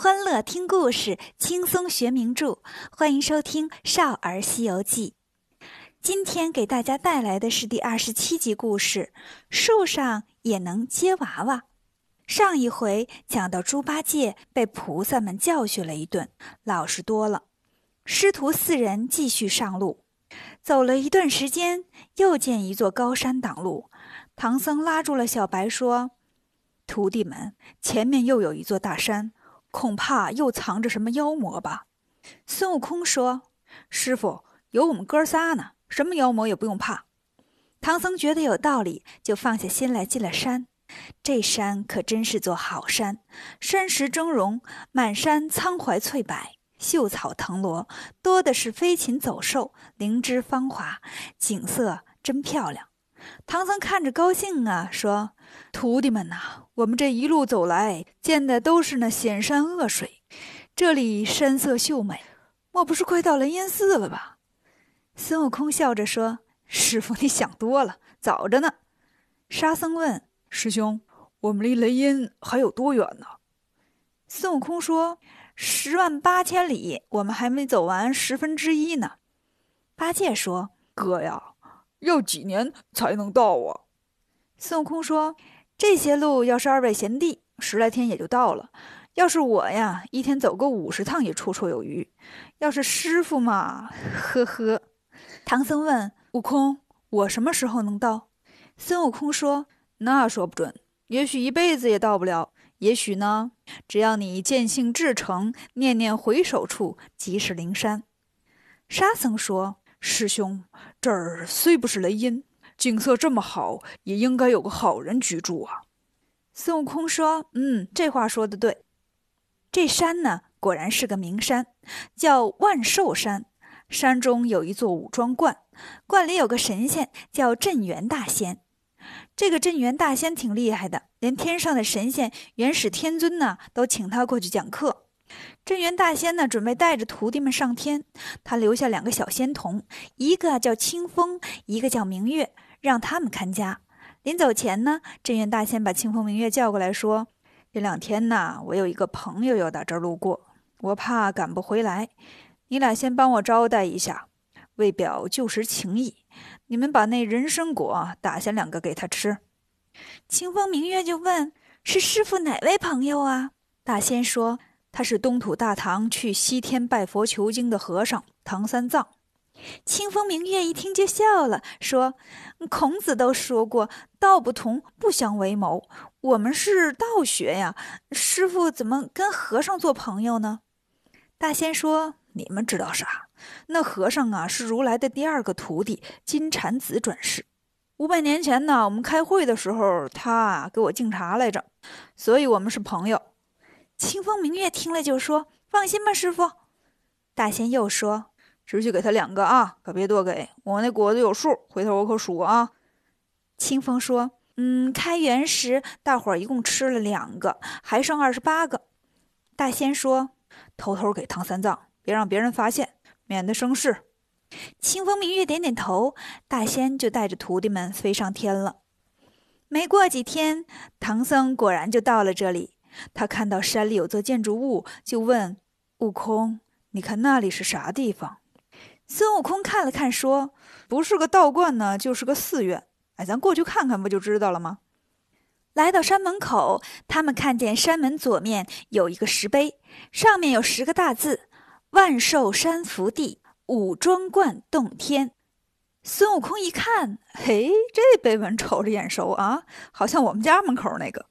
欢乐听故事，轻松学名著。欢迎收听《少儿西游记》。今天给大家带来的是第二十七集故事：树上也能接娃娃。上一回讲到猪八戒被菩萨们教训了一顿，老实多了。师徒四人继续上路，走了一段时间，又见一座高山挡路。唐僧拉住了小白说：“徒弟们，前面又有一座大山。”恐怕又藏着什么妖魔吧？孙悟空说：“师傅，有我们哥仨呢，什么妖魔也不用怕。”唐僧觉得有道理，就放下心来进了山。这山可真是座好山，山石峥嵘，满山苍槐翠柏，秀草藤萝，多的是飞禽走兽，灵芝芳华，景色真漂亮。唐僧看着高兴啊，说：“徒弟们呐，我们这一路走来，见的都是那险山恶水，这里山色秀美，莫不是快到雷音寺了吧？”孙悟空笑着说：“师傅，你想多了，早着呢。”沙僧问：“师兄，我们离雷音还有多远呢？”孙悟空说：“十万八千里，我们还没走完十分之一呢。”八戒说：“哥呀。”要几年才能到啊？孙悟空说：“这些路要是二位贤弟，十来天也就到了；要是我呀，一天走个五十趟也绰绰有余。要是师傅嘛，呵呵。”唐僧问悟空：“我什么时候能到？”孙悟空说：“那说不准，也许一辈子也到不了。也许呢，只要你见性至诚，念念回首处，即是灵山。”沙僧说。师兄，这儿虽不是雷音，景色这么好，也应该有个好人居住啊。孙悟空说：“嗯，这话说的对。这山呢，果然是个名山，叫万寿山。山中有一座五庄观，观里有个神仙叫镇元大仙。这个镇元大仙挺厉害的，连天上的神仙元始天尊呢，都请他过去讲课。”镇元大仙呢，准备带着徒弟们上天。他留下两个小仙童，一个叫清风，一个叫明月，让他们看家。临走前呢，镇元大仙把清风、明月叫过来，说：“这两天呢，我有一个朋友要打这儿路过，我怕赶不回来，你俩先帮我招待一下，为表旧时情谊。你们把那人参果打下两个给他吃。”清风、明月就问：“是师傅哪位朋友啊？”大仙说。他是东土大唐去西天拜佛求经的和尚唐三藏。清风明月一听就笑了，说：“孔子都说过，道不同不相为谋。我们是道学呀，师傅怎么跟和尚做朋友呢？”大仙说：“你们知道啥？那和尚啊，是如来的第二个徒弟金蝉子转世。五百年前呢，我们开会的时候，他啊给我敬茶来着，所以我们是朋友。”清风明月听了就说：“放心吧，师傅。”大仙又说：“只许给他两个啊，可别多给我那果子有数，回头我可数啊。”清风说：“嗯，开园时大伙儿一共吃了两个，还剩二十八个。”大仙说：“偷偷给唐三藏，别让别人发现，免得生事。”清风明月点点头，大仙就带着徒弟们飞上天了。没过几天，唐僧果然就到了这里。他看到山里有座建筑物，就问悟空：“你看那里是啥地方？”孙悟空看了看，说：“不是个道观呢，就是个寺院。哎，咱过去看看，不就知道了吗？”来到山门口，他们看见山门左面有一个石碑，上面有十个大字：“万寿山福地，五庄观洞天。”孙悟空一看，嘿，这碑文瞅着眼熟啊，好像我们家门口那个。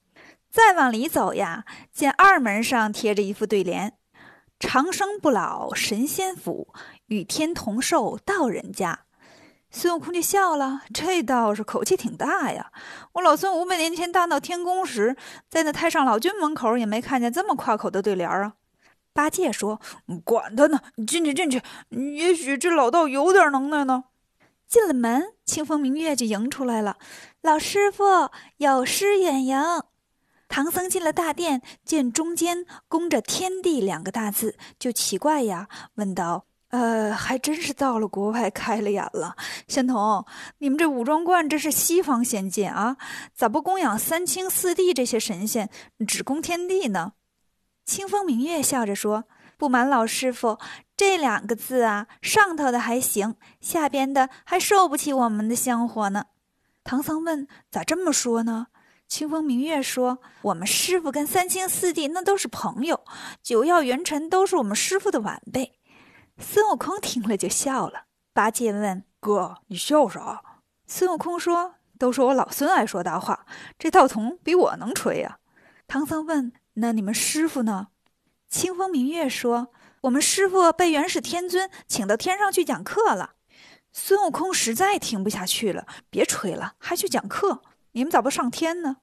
再往里走呀，见二门上贴着一副对联：“长生不老神仙府，与天同寿道人家。”孙悟空就笑了，这倒是口气挺大呀！我老孙五百年前大闹天宫时，在那太上老君门口也没看见这么夸口的对联啊。八戒说：“管他呢，进去进去，也许这老道有点能耐呢。”进了门，清风明月就迎出来了：“老师傅，有失远迎。”唐僧进了大殿，见中间供着“天地”两个大字，就奇怪呀，问道：“呃，还真是到了国外开了眼了。仙童，你们这五庄观这是西方仙界啊，咋不供养三清四帝这些神仙，只供天地呢？”清风明月笑着说：“不瞒老师傅，这两个字啊，上头的还行，下边的还受不起我们的香火呢。”唐僧问：“咋这么说呢？”清风明月说：“我们师傅跟三清四帝那都是朋友，九曜元辰都是我们师傅的晚辈。”孙悟空听了就笑了。八戒问：“哥，你笑啥？”孙悟空说：“都说我老孙爱说大话，这道童比我能吹呀。”唐僧问：“那你们师傅呢？”清风明月说：“我们师傅被元始天尊请到天上去讲课了。”孙悟空实在听不下去了：“别吹了，还去讲课？”你们咋不上天呢？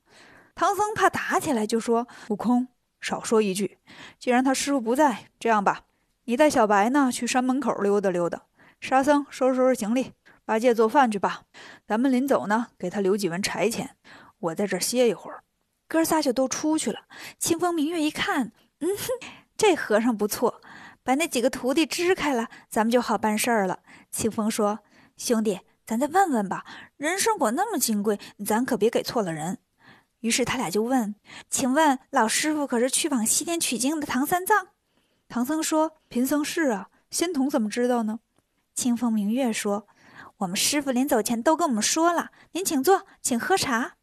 唐僧怕打起来，就说：“悟空，少说一句。既然他师傅不在，这样吧，你带小白呢去山门口溜达溜达。沙僧收拾收拾行李，八戒做饭去吧。咱们临走呢，给他留几文柴钱。我在这儿歇一会儿。”哥仨就都出去了。清风明月一看，嗯，这和尚不错，把那几个徒弟支开了，咱们就好办事儿了。清风说：“兄弟。”咱再问问吧，人参果那么金贵，咱可别给错了人。于是他俩就问：“请问老师傅可是去往西天取经的唐三藏？”唐僧说：“贫僧是啊。”仙童怎么知道呢？清风明月说：“我们师傅临走前都跟我们说了，您请坐，请喝茶。”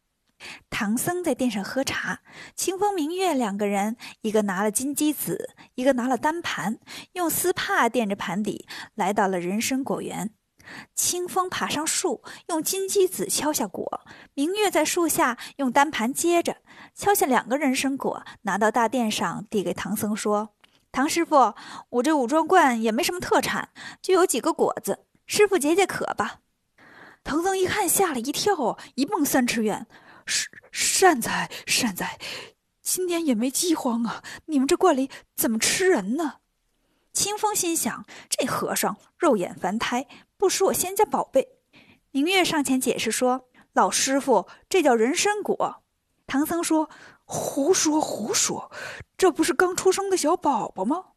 唐僧在殿上喝茶，清风明月两个人，一个拿了金鸡子，一个拿了单盘，用丝帕垫着盘底，来到了人参果园。清风爬上树，用金鸡子敲下果；明月在树下用单盘接着敲下两个人参果，拿到大殿上递给唐僧说：“唐师傅，我这五庄观也没什么特产，就有几个果子，师傅解解渴吧。”唐僧一看，吓了一跳，一蹦三尺远：“善善哉善哉，今年也没饥荒啊！你们这观里怎么吃人呢？”清风心想：这和尚肉眼凡胎。不识我仙家宝贝，明月上前解释说：“老师傅，这叫人参果。”唐僧说：“胡说胡说，这不是刚出生的小宝宝吗？”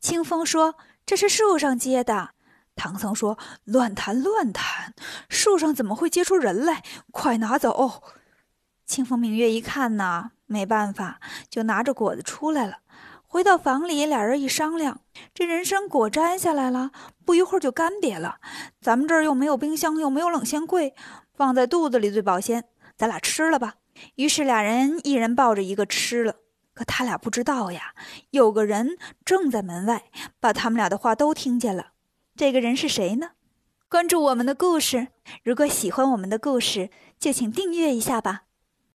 清风说：“这是树上结的。”唐僧说：“乱谈乱谈，树上怎么会结出人来？快拿走！”清风明月一看呐，没办法，就拿着果子出来了。回到房里，俩人一商量，这人参果摘下来了，不一会儿就干瘪了。咱们这儿又没有冰箱，又没有冷鲜柜，放在肚子里最保鲜。咱俩吃了吧。于是俩人一人抱着一个吃了。可他俩不知道呀，有个人正在门外，把他们俩的话都听见了。这个人是谁呢？关注我们的故事，如果喜欢我们的故事，就请订阅一下吧。